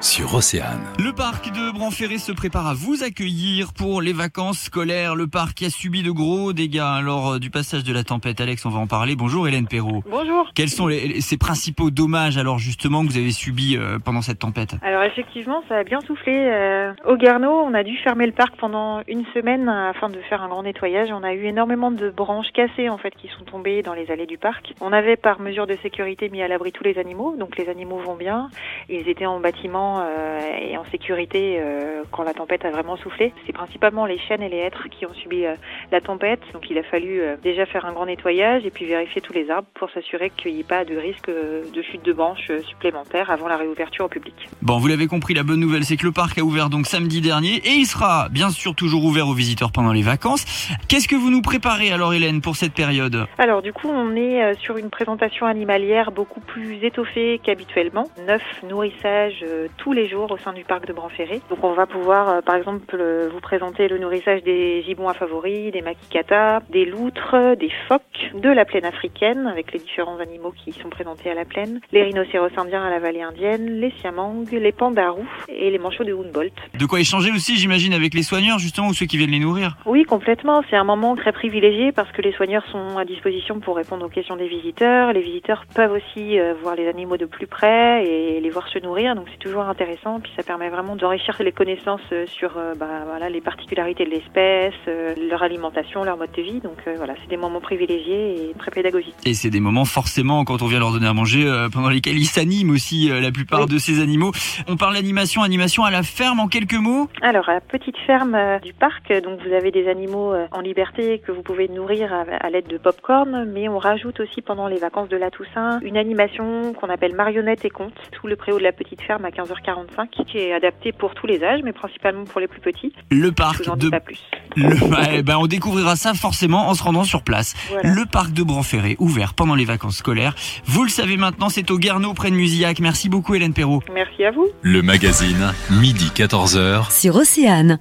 sur Océane. Le parc de Branferré se prépare à vous accueillir pour les vacances scolaires. Le parc a subi de gros dégâts lors du passage de la tempête. Alex, on va en parler. Bonjour Hélène Perrault. Bonjour. Quels sont les, ces principaux dommages alors justement que vous avez subis euh, pendant cette tempête? Alors effectivement, ça a bien soufflé. Euh, au Garneau, on a dû fermer le parc pendant une semaine afin de faire un grand nettoyage. On a eu énormément de branches cassées en fait qui sont tombées dans les allées du parc. On avait par mesure de sécurité mis à l'abri tous les animaux, donc les animaux vont bien. Ils étaient en bâtiment euh, et en sécurité euh, quand la tempête a vraiment soufflé. C'est principalement les chênes et les hêtres qui ont subi euh, la tempête, donc il a fallu déjà faire un grand nettoyage et puis vérifier tous les arbres pour s'assurer qu'il n'y ait pas de risque de chute de branches supplémentaires avant la réouverture au public. Bon, vous l'avez compris, la bonne nouvelle c'est que le parc a ouvert donc samedi dernier et il sera bien sûr toujours ouvert aux visiteurs pendant les vacances. Qu'est-ce que vous nous préparez alors Hélène pour cette période? Alors du coup on est sur une présentation animalière beaucoup plus étoffée qu'habituellement. Neuf nourrissages tous les jours au sein du parc de Branferré. Donc on va pouvoir euh, par exemple vous présenter le nourrissage des gibbons à favoris, des makikata, des loutres, des phoques, de la plaine africaine avec les différents animaux qui sont présentés à la plaine, les rhinocéros indiens à la vallée indienne, les siamangs, les pandarous et les manchots de Humboldt. De quoi échanger aussi j'imagine avec les soigneurs justement ou ceux qui viennent les nourrir Oui complètement, c'est un moment très privilégié parce que les soigneurs sont à disposition pour répondre aux questions des visiteurs. Les visiteurs peuvent aussi euh, voir les animaux de plus près et les voir se nourrir donc c'est toujours intéressant puis ça permet vraiment d'enrichir les connaissances euh, sur euh, bah, voilà, les particularités de l'espèce, euh, leur alimentation, leur mode de vie. Donc voilà, c'est des moments privilégiés et très pédagogiques. Et c'est des moments forcément quand on vient leur donner à manger pendant lesquels ils s'animent aussi la plupart de ces animaux. On parle d'animation, animation à la ferme en quelques mots? Alors à la petite ferme du parc, donc vous avez des animaux en liberté que vous pouvez nourrir à, l'aide de popcorn, mais on rajoute aussi pendant les vacances de la Toussaint une animation qu'on appelle marionnette et conte, tout le préau de la petite ferme à 15h45 qui est adapté pour tous les âges, mais principalement pour les plus petits. Le parc de... Pas plus. Le... ben, on découvrira ça forcément en se rendant sur place. Le parc de Branferré, ouvert pendant les vacances scolaires. Vous le savez maintenant, c'est au Guerneau, près de Musillac. Merci beaucoup Hélène Perrault. Merci à vous. Le magazine, midi 14h. Sur Océane.